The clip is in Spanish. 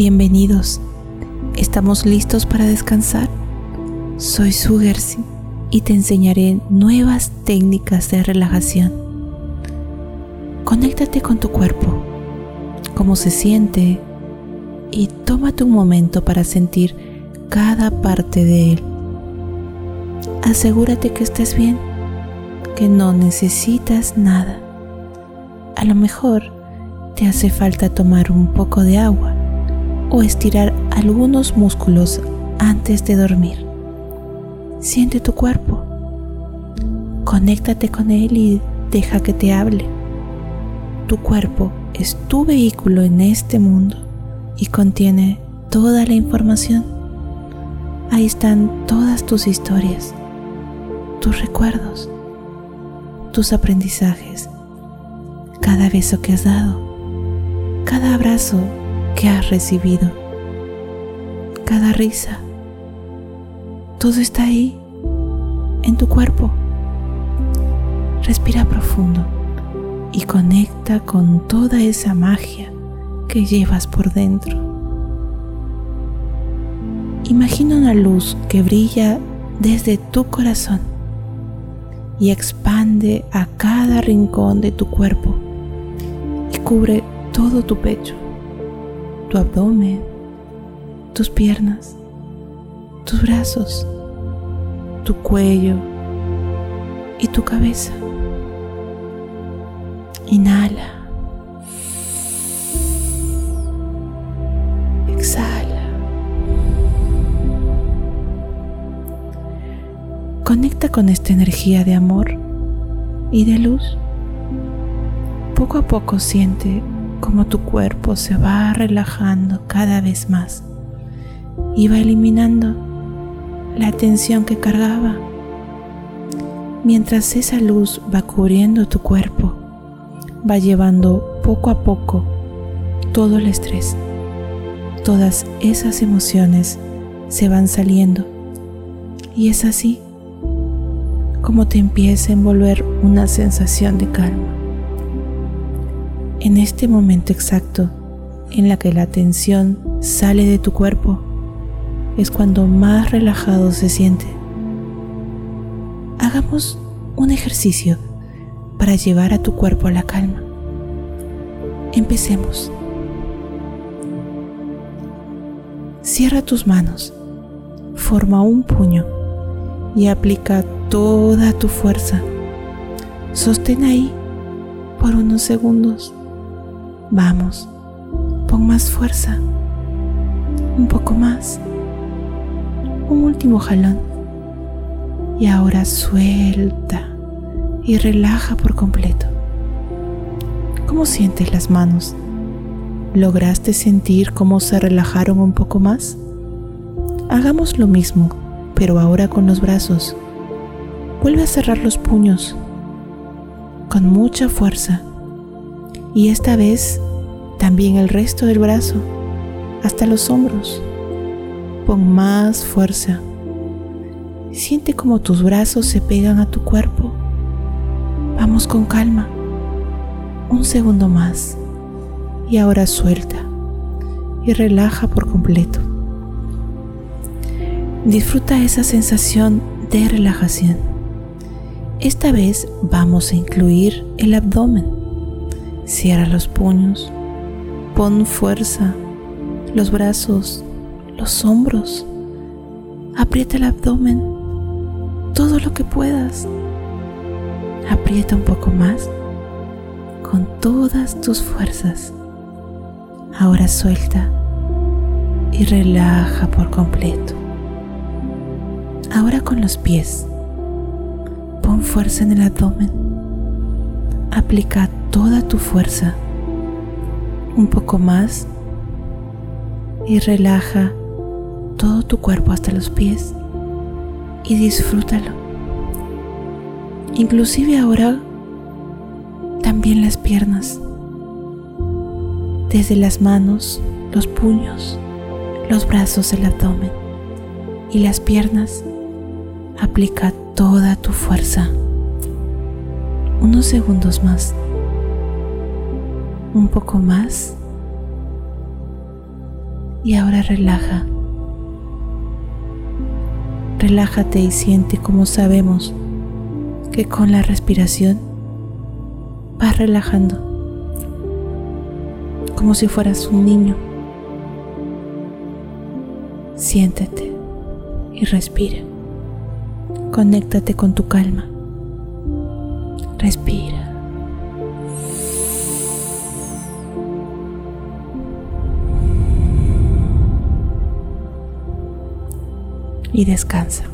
Bienvenidos. ¿Estamos listos para descansar? Soy Sugersi y te enseñaré nuevas técnicas de relajación. Conéctate con tu cuerpo, cómo se siente y tómate un momento para sentir cada parte de él. Asegúrate que estés bien, que no necesitas nada. A lo mejor te hace falta tomar un poco de agua o estirar algunos músculos antes de dormir. Siente tu cuerpo. Conéctate con él y deja que te hable. Tu cuerpo es tu vehículo en este mundo y contiene toda la información. Ahí están todas tus historias, tus recuerdos, tus aprendizajes, cada beso que has dado, cada abrazo que has recibido, cada risa. Todo está ahí, en tu cuerpo. Respira profundo y conecta con toda esa magia que llevas por dentro. Imagina una luz que brilla desde tu corazón y expande a cada rincón de tu cuerpo y cubre todo tu pecho tu abdomen, tus piernas, tus brazos, tu cuello y tu cabeza. Inhala. Exhala. Conecta con esta energía de amor y de luz. Poco a poco siente como tu cuerpo se va relajando cada vez más y va eliminando la tensión que cargaba. Mientras esa luz va cubriendo tu cuerpo, va llevando poco a poco todo el estrés. Todas esas emociones se van saliendo. Y es así como te empieza a envolver una sensación de calma en este momento exacto en la que la tensión sale de tu cuerpo, es cuando más relajado se siente. Hagamos un ejercicio para llevar a tu cuerpo a la calma. Empecemos. Cierra tus manos, forma un puño y aplica toda tu fuerza. Sostén ahí por unos segundos. Vamos, pon más fuerza, un poco más, un último jalón. Y ahora suelta y relaja por completo. ¿Cómo sientes las manos? ¿Lograste sentir cómo se relajaron un poco más? Hagamos lo mismo, pero ahora con los brazos. Vuelve a cerrar los puños con mucha fuerza y esta vez también el resto del brazo hasta los hombros. Pon más fuerza. Siente como tus brazos se pegan a tu cuerpo. Vamos con calma. Un segundo más. Y ahora suelta y relaja por completo. Disfruta esa sensación de relajación. Esta vez vamos a incluir el abdomen. Cierra los puños, pon fuerza, los brazos, los hombros, aprieta el abdomen, todo lo que puedas. Aprieta un poco más con todas tus fuerzas. Ahora suelta y relaja por completo. Ahora con los pies. Pon fuerza en el abdomen. Aplica toda tu fuerza, un poco más y relaja todo tu cuerpo hasta los pies y disfrútalo. Inclusive ahora también las piernas, desde las manos, los puños, los brazos, el abdomen y las piernas. Aplica toda tu fuerza. Unos segundos más un poco más Y ahora relaja. Relájate y siente como sabemos que con la respiración vas relajando, como si fueras un niño. Siéntete y respira. Conéctate con tu calma. Respira. Y descansa.